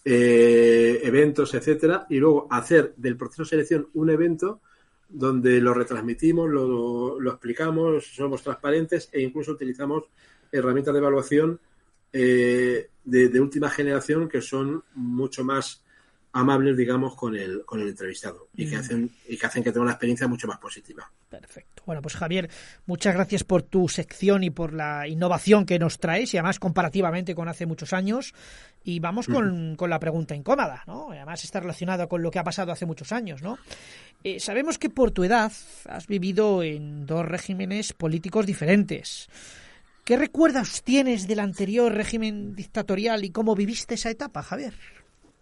eh, eventos, etcétera, y luego hacer del proceso de selección un evento donde lo retransmitimos, lo, lo explicamos, somos transparentes e incluso utilizamos herramientas de evaluación eh, de, de, última generación que son mucho más amables, digamos, con el, con el entrevistado y que, hacen, y que hacen que tenga una experiencia mucho más positiva. Perfecto. Bueno, pues Javier, muchas gracias por tu sección y por la innovación que nos traes y además comparativamente con hace muchos años. Y vamos con, con la pregunta incómoda, ¿no? Además está relacionada con lo que ha pasado hace muchos años, ¿no? Eh, sabemos que por tu edad has vivido en dos regímenes políticos diferentes. ¿Qué recuerdos tienes del anterior régimen dictatorial y cómo viviste esa etapa, Javier?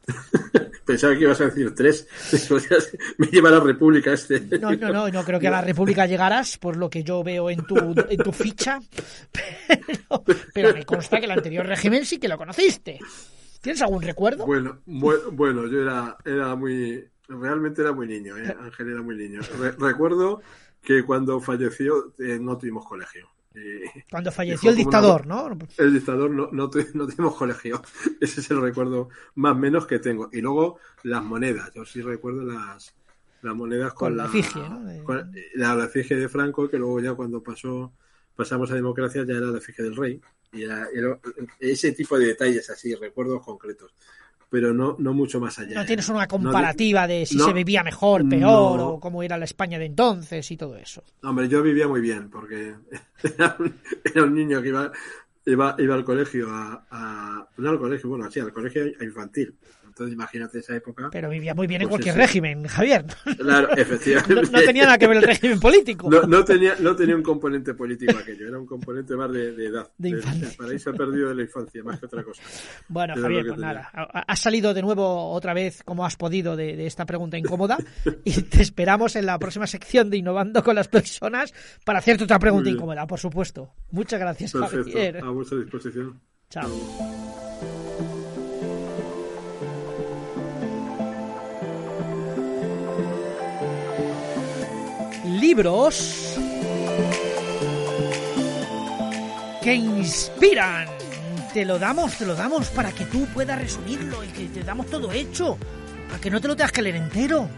Pensaba que ibas a decir tres. Me lleva a la República este. No, no, no, no creo que a la República llegaras, por lo que yo veo en tu, en tu ficha. Pero, pero me consta que el anterior régimen sí que lo conociste. ¿Tienes algún recuerdo? Bueno, bueno, bueno yo era, era muy. Realmente era muy niño, ¿eh? Ángel era muy niño. Re recuerdo que cuando falleció eh, no tuvimos colegio. Cuando falleció el dictador, una... ¿no? El dictador no, no, no tuvimos colegio. Ese es el recuerdo más menos que tengo. Y luego las monedas. Yo sí recuerdo las, las monedas con, con la efigie, ¿no? De... Con la, la efigie de Franco, que luego ya cuando pasó pasamos a democracia ya era la efigie del rey. Y era, era ese tipo de detalles así, recuerdos concretos pero no, no mucho más allá. No tienes una comparativa no, de si no, se vivía mejor, peor, o cómo era la España de entonces y todo eso. Hombre, yo vivía muy bien, porque era un, era un niño que iba, iba, iba al colegio a, a, No al colegio, bueno, sí, al colegio infantil. Entonces, imagínate esa época. Pero vivía muy bien pues en cualquier eso. régimen, Javier. Claro, efectivamente. no, no, tenía nada que ver el régimen político. No, no, tenía, no tenía un componente político aquello, era un componente más de, de edad. De infancia. El paraíso perdido de la infancia, más que otra cosa. Bueno, Era Javier, pues tenía. nada. Has salido de nuevo otra vez, como has podido, de, de esta pregunta incómoda. y te esperamos en la próxima sección de Innovando con las Personas para hacerte otra pregunta incómoda, por supuesto. Muchas gracias, Perfecto. Javier. A vuestra disposición. Chao. Libros que inspiran. Te lo damos, te lo damos para que tú puedas resumirlo y que te damos todo hecho, para que no te lo tengas que leer entero.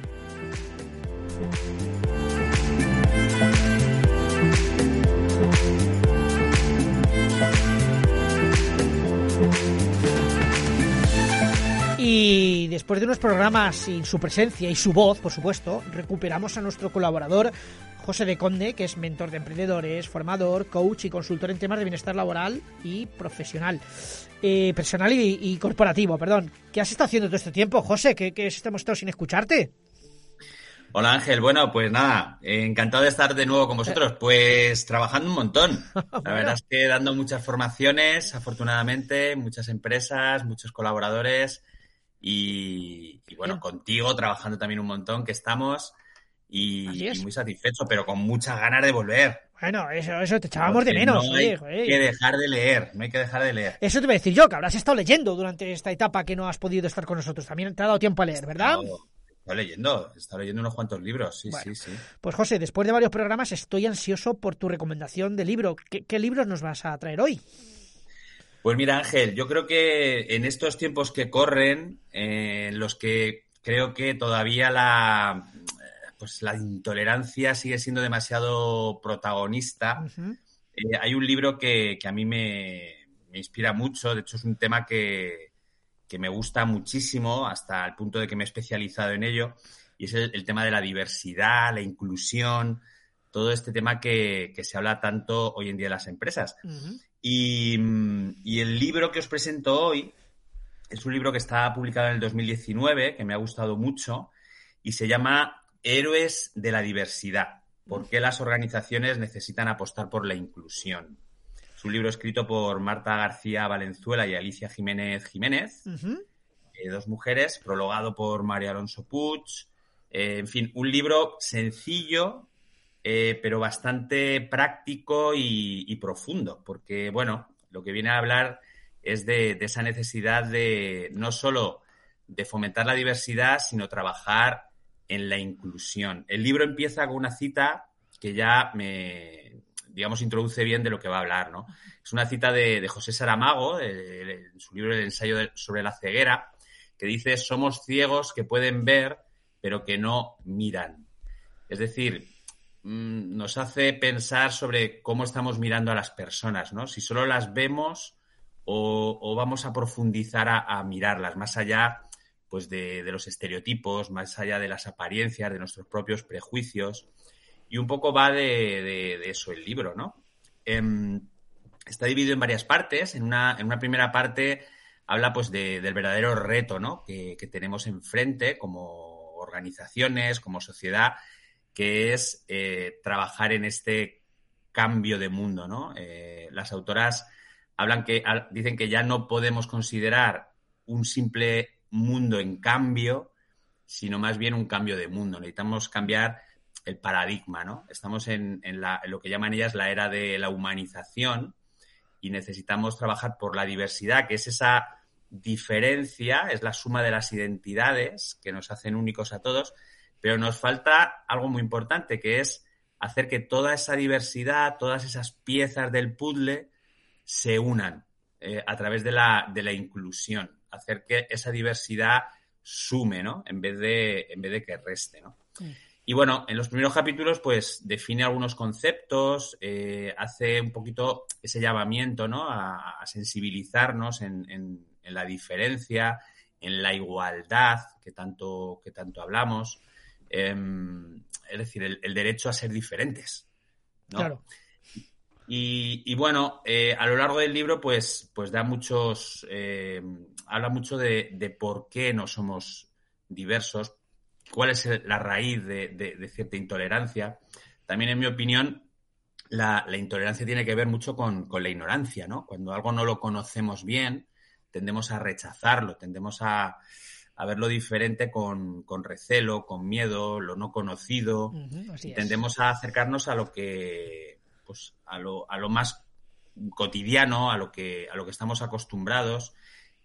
Y después de unos programas sin su presencia y su voz, por supuesto, recuperamos a nuestro colaborador José de Conde, que es mentor de emprendedores, formador, coach y consultor en temas de bienestar laboral y profesional. Eh, personal y, corporativo, perdón. ¿Qué has estado haciendo todo este tiempo, José? ¿Qué, qué estamos todos sin escucharte? Hola Ángel, bueno, pues nada, encantado de estar de nuevo con vosotros. Pues trabajando un montón. La verdad es que dando muchas formaciones, afortunadamente, muchas empresas, muchos colaboradores y, bueno, contigo trabajando también un montón, que estamos y, muy satisfecho, pero con muchas ganas de volver. Bueno, eso, eso te echábamos de menos. No hay que dejar de leer, no hay que dejar de leer. Eso te voy a decir yo, que habrás estado leyendo durante esta etapa que no has podido estar con nosotros. También te ha dado tiempo a leer, ¿verdad? Estoy leyendo, estoy leyendo unos cuantos libros, sí, sí, sí. Pues José, después de varios programas estoy ansioso por tu recomendación de libro. ¿Qué, libros nos vas a traer hoy? Pues mira, Ángel, yo creo que en estos tiempos que corren, eh, en los que creo que todavía la, pues la intolerancia sigue siendo demasiado protagonista, eh, hay un libro que, a mí me, me, inspira mucho, de hecho es un tema que, que me gusta muchísimo hasta el punto de que me he especializado en ello, y es el, tema de la diversidad, la inclusión, todo este tema que, se habla tanto hoy en día en las empresas. Y, el libro que os presento hoy es un libro que está publicado en el 2019, que me ha gustado mucho, y se llama Héroes de la Diversidad. ¿Por qué las organizaciones necesitan apostar por la inclusión? Es un libro escrito por Marta García Valenzuela y Alicia Jiménez Jiménez, eh, dos mujeres, prologado por María Alonso Puig. Eh, en fin, un libro sencillo, eh, pero bastante práctico y, profundo, porque, bueno, lo que viene a hablar es de, esa necesidad de no solo de fomentar la diversidad, sino trabajar en la inclusión. El libro empieza con una cita que ya me, digamos, introduce bien de lo que va a hablar, ¿no? Es una cita de, José Saramago, en su libro El ensayo sobre la ceguera, que dice, somos ciegos que pueden ver, pero que no miran. Es decir, mm, nos hace pensar sobre cómo estamos mirando a las personas, ¿no? Si solo las vemos o, vamos a profundizar a, mirarlas, más allá pues de, los estereotipos, más allá de las apariencias, de nuestros propios prejuicios. Y un poco va de, eso el libro, ¿no? Em, está dividido en varias partes. En una, en una primera parte habla pues del verdadero reto ¿no? que, tenemos enfrente como organizaciones, como sociedad, que es eh, trabajar en este cambio de mundo. ¿no? Eh, las autoras hablan que, dicen que ya no podemos considerar un simple mundo en cambio, sino más bien un cambio de mundo. Necesitamos cambiar el paradigma, ¿no? Estamos en, lo que llaman ellas la era de la humanización y necesitamos trabajar por la diversidad, que es esa diferencia, es la suma de las identidades que nos hacen únicos a todos, pero nos falta algo muy importante, que es hacer que toda esa diversidad, todas esas piezas del puzzle se unan eh, a través de la, de la inclusión, hacer que esa diversidad sume, ¿no? En vez de, en vez de que reste, ¿no? Y bueno, en los primeros capítulos, pues define algunos conceptos, eh, hace un poquito ese llamamiento, ¿no? A, sensibilizarnos en, la diferencia, en la igualdad que tanto, que tanto hablamos. Em, es decir, el, derecho a ser diferentes. ¿no? Claro. Y, bueno, eh, a lo largo del libro, pues, pues da muchos. Eh, habla mucho de, de por qué no somos diversos, cuál es la raíz de, cierta intolerancia. También, en mi opinión, la, intolerancia tiene que ver mucho con, la ignorancia, ¿no? Cuando algo no lo conocemos bien, tendemos a rechazarlo, tendemos a, verlo diferente con, recelo, con miedo, lo no conocido. tendemos a acercarnos a lo que, pues, a lo, más cotidiano, a lo que, a lo que estamos acostumbrados.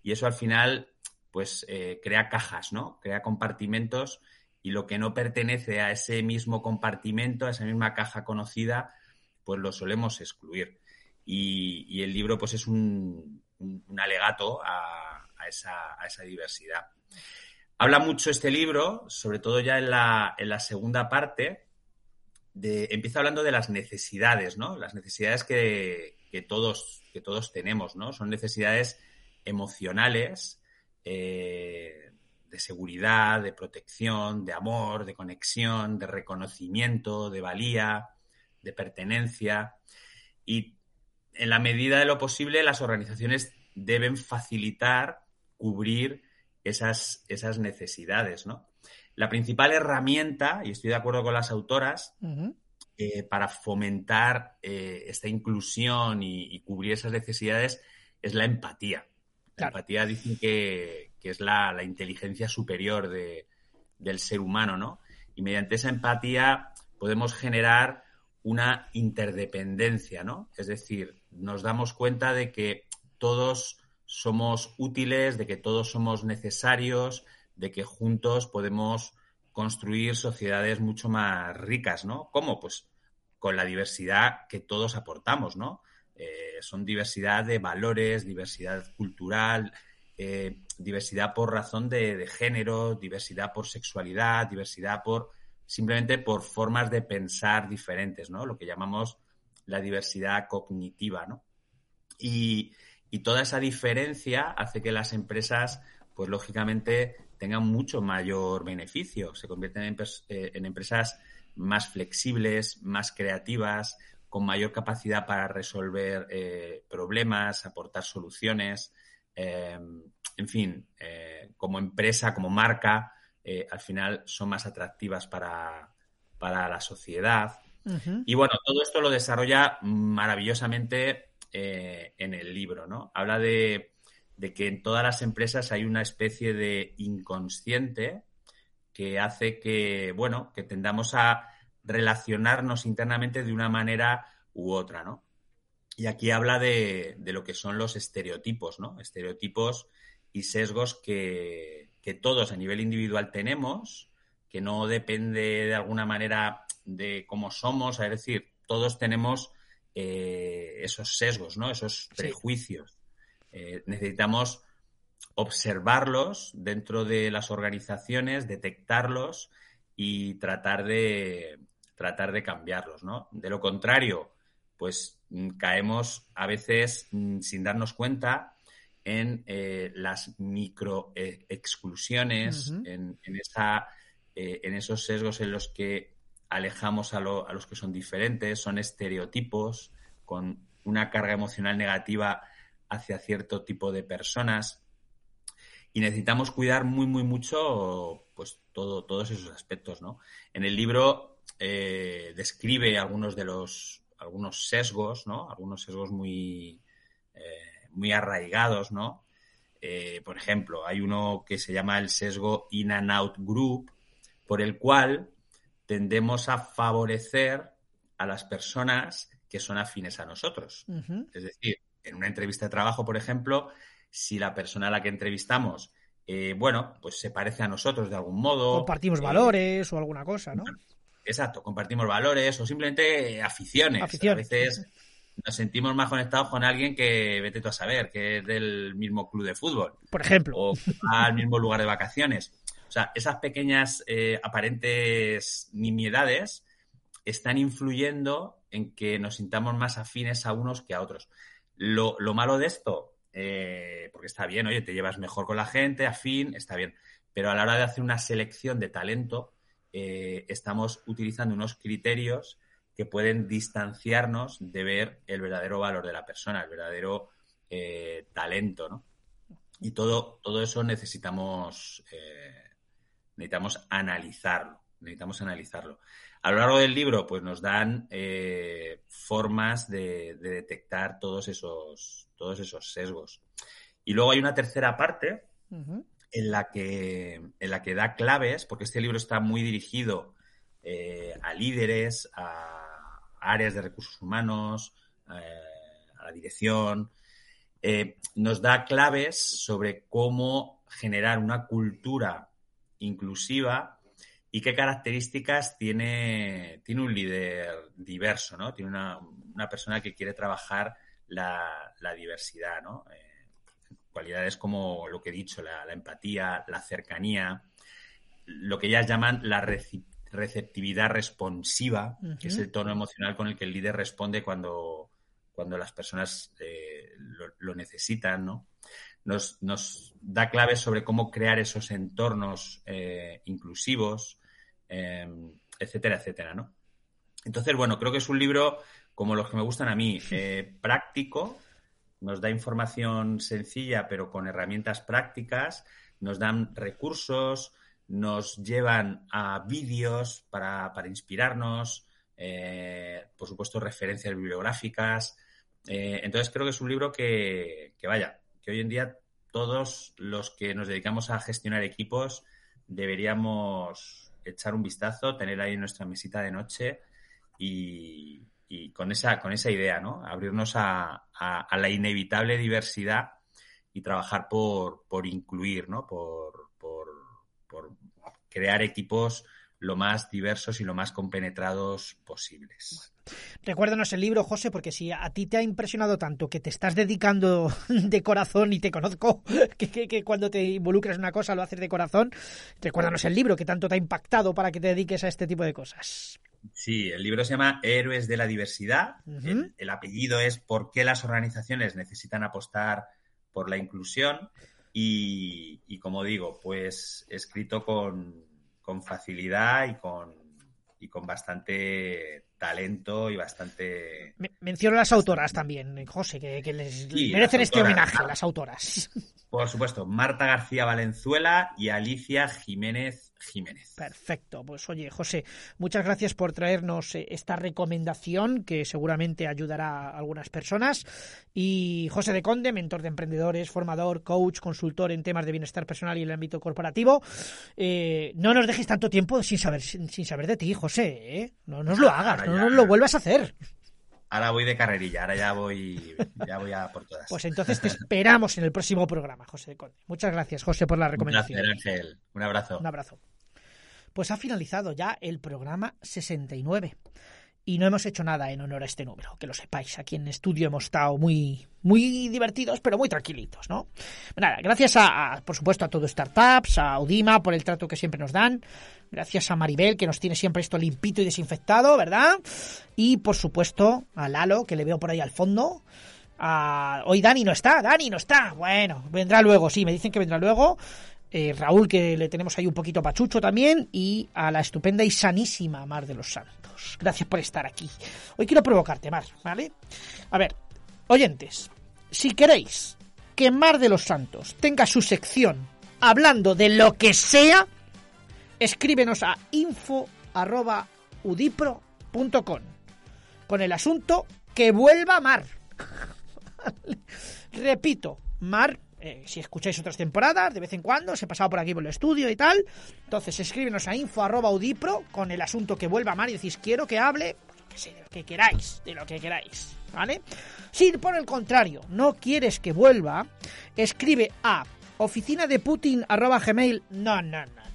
Y eso al final, pues, eh, crea cajas, ¿no? Crea compartimentos y lo que no pertenece a ese mismo compartimento, a esa misma caja conocida, pues lo solemos excluir. Y, el libro pues es un, alegato a, esa, diversidad. Habla mucho este libro, sobre todo ya en la, segunda parte, empieza hablando de las necesidades, ¿no? Las necesidades que, todos, que todos tenemos, ¿no? Son necesidades emocionales eh, de seguridad, de protección, de amor, de conexión, de reconocimiento, de valía, de pertenencia. Y en la medida de lo posible, las organizaciones deben facilitar, cubrir esas, esas necesidades, ¿no? La principal herramienta, y estoy de acuerdo con las autoras, eh, para fomentar eh, esta inclusión y, cubrir esas necesidades es la empatía. La empatía dicen que, es la, inteligencia superior del ser humano, ¿no? Y mediante esa empatía podemos generar una interdependencia, ¿no? Es decir, nos damos cuenta de que todos somos útiles, de que todos somos necesarios, de que juntos podemos construir sociedades mucho más ricas, ¿no? ¿Cómo? Pues con la diversidad que todos aportamos, ¿no? Eh, son diversidad de valores, diversidad cultural, eh, diversidad por razón de, género, diversidad por sexualidad, diversidad por simplemente por formas de pensar diferentes, ¿no? Lo que llamamos la diversidad cognitiva, ¿no? Y, y toda esa diferencia hace que las empresas, pues lógicamente, tengan mucho mayor beneficio, se convierten en, eh, empresas más flexibles, más creativas, con mayor capacidad para resolver eh, problemas, aportar soluciones. Eh, en fin, como empresa, como marca, al final son más atractivas para, la sociedad. Y bueno, todo esto lo desarrolla maravillosamente en el libro, ¿no? Habla de de que en todas las empresas hay una especie de inconsciente que hace que, bueno, que tendamos a relacionarnos internamente de una manera u otra, ¿no? Y aquí habla de, lo que son los estereotipos, ¿no? Estereotipos y sesgos que, todos a nivel individual tenemos, que no depende de alguna manera de cómo somos, es decir, todos tenemos eh, esos sesgos, ¿no? Esos prejuicios. Eh, necesitamos observarlos dentro de las organizaciones, detectarlos y tratar de, tratar de cambiarlos, ¿no? De lo contrario, pues mm, caemos a veces mm, sin darnos cuenta en eh, las micro exclusiones, en, esa, en esos sesgos en los que alejamos a, a los que son diferentes, son estereotipos con una carga emocional negativa hacia cierto tipo de personas. Y necesitamos cuidar muy, muy mucho pues todo, todos esos aspectos, ¿no? En el libro eh, describe algunos de los algunos sesgos, ¿no? Algunos sesgos muy, eh, muy arraigados, ¿no? Eh, por ejemplo, hay uno que se llama el sesgo in and out group, por el cual tendemos a favorecer a las personas que son afines a nosotros. Es decir, en una entrevista de trabajo, por ejemplo, si la persona a la que entrevistamos, eh, bueno, pues se parece a nosotros de algún modo. Compartimos eh, valores o alguna cosa, ¿no? Exacto, compartimos valores o simplemente aficiones. A veces nos sentimos más conectados con alguien que, vete tú a saber, que es del mismo club de fútbol. Por ejemplo. O al mismo lugar de vacaciones. O sea, esas pequeñas eh, aparentes nimiedades están influyendo en que nos sintamos más afines a unos que a otros. Lo, malo de esto, eh, porque está bien, oye, te llevas mejor con la gente, afín, está bien, pero a la hora de hacer una selección de talento, eh, estamos utilizando unos criterios que pueden distanciarnos de ver el verdadero valor de la persona, el verdadero talento, ¿no? Y todo, todo eso necesitamos, necesitamos analizarlo, necesitamos analizarlo. A lo largo del libro, pues nos dan eh, formas de, detectar todos esos, todos esos sesgos. Y luego hay una tercera parte en, la que, en la que da claves, porque este libro está muy dirigido eh, a líderes, a áreas de recursos humanos, eh, a la dirección. nos da claves sobre cómo generar una cultura inclusiva ¿Y qué características tiene, tiene un líder diverso, ¿no? Tiene una, persona que quiere trabajar la, diversidad, ¿no? Eh, cualidades como lo que he dicho, la, empatía, la cercanía, lo que ellas llaman la receptividad responsiva, que es el tono emocional con el que el líder responde cuando, cuando las personas eh, lo, necesitan, ¿no? Nos, da claves sobre cómo crear esos entornos eh, inclusivos, em, etcétera, etcétera, ¿no? Entonces, bueno, creo que es un libro como los que me gustan a mí, eh, práctico, nos da información sencilla pero con herramientas prácticas, nos dan recursos, nos llevan a vídeos para, inspirarnos, eh, por supuesto referencias bibliográficas. Eh, entonces creo que es un libro que, que, vaya, que hoy en día todos los que nos dedicamos a gestionar equipos deberíamos echar un vistazo, tener ahí nuestra mesita de noche y, con esa, con esa idea, ¿no? Abrirnos a, la inevitable diversidad y trabajar por, por incluir, ¿no? Por, por, crear equipos lo más diversos y lo más compenetrados posibles. Recuérdanos el libro, José, porque si a ti te ha impresionado tanto que te estás dedicando de corazón y te conozco que, que, cuando te involucras en una cosa lo haces de corazón, recuérdanos el libro que tanto te ha impactado para que te dediques a este tipo de cosas. Sí, el libro se llama Héroes de la Diversidad. el, apellido es ¿Por qué las organizaciones necesitan apostar por la inclusión? Y, como digo, pues escrito con, con facilidad y con, y con bastante talento y bastante... menciono las autoras también, José, que, les merecen este homenaje, las autoras. Por supuesto, Marta García Valenzuela y Alicia Jiménez Jiménez. Perfecto. Pues oye, José, muchas gracias por traernos eh, esta recomendación que seguramente ayudará a algunas personas. Y José de Conde, mentor de emprendedores, formador, coach, consultor en temas de bienestar personal y el ámbito corporativo. Eh, no nos dejes tanto tiempo sin saber, sin, saber de ti, José. ¿eh? No nos lo hagas, no nos lo vuelvas a hacer. Ahora voy de carrerilla, ahora ya voy, ya voy a por todas. Pues entonces te esperamos en el próximo programa, José de Conde. Muchas gracias, José, por la recomendación. Un Ángel. Un abrazo. Un abrazo. Pues ha finalizado ya el programa 69. Y no hemos hecho nada en honor a este número, que lo sepáis. Aquí en estudio hemos estado muy, muy divertidos, pero muy tranquilitos, ¿no? Nada, gracias a, por supuesto, a todo Startups, a Audima por el trato que siempre nos dan. Gracias a Maribel, que nos tiene siempre esto limpito y desinfectado, ¿verdad? Y por supuesto a Lalo, que le veo por ahí al fondo. Hoy Dani no está, Dani no está. Bueno, vendrá luego, sí, me dicen que vendrá luego. Eh, Raúl, que le tenemos ahí un poquito pachucho también, y a la estupenda y sanísima Mar de los Santos. Gracias por estar aquí. Hoy quiero provocarte, Mar, ¿vale? A ver, oyentes, si queréis que Mar de los Santos tenga su sección hablando de lo que sea, escríbenos a info.udipro.com con el asunto que vuelva Mar. Repito, Mar, eh, si escucháis otras temporadas, de vez en cuando, se pasado por aquí por el estudio y tal. Entonces escríbenos a info.udipro con el asunto que vuelva Mar y decís, quiero que hable pues, de lo que queráis, de lo que queráis. ¿Vale? Si por el contrario no quieres que vuelva, escribe a oficina de Putin gmail. No, no, no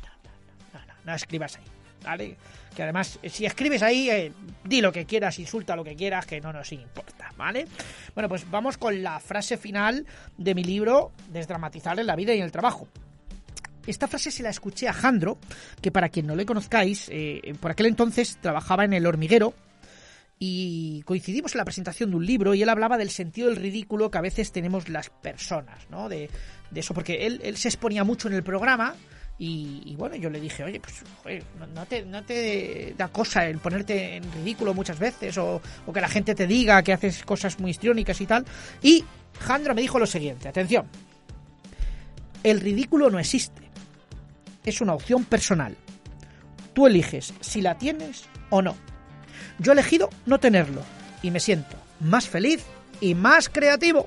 no escribas ahí, ¿vale? Que además, si escribes ahí, eh, di lo que quieras, insulta lo que quieras, que no nos importa, ¿vale? Bueno, pues vamos con la frase final de mi libro, Desdramatizar en la vida y en el trabajo. Esta frase se la escuché a Jandro, que para quien no le conozcáis, eh, por aquel entonces trabajaba en el hormiguero y coincidimos en la presentación de un libro y él hablaba del sentido del ridículo que a veces tenemos las personas, ¿no? De, de eso, porque él, él se exponía mucho en el programa y, bueno, yo le dije, oye, pues no, te, no te da cosa el ponerte en ridículo muchas veces o, que la gente te diga que haces cosas muy histriónicas y tal. Y Jandro me dijo lo siguiente, atención, el ridículo no existe, es una opción personal. Tú eliges si la tienes o no. Yo he elegido no tenerlo y me siento más feliz y más creativo.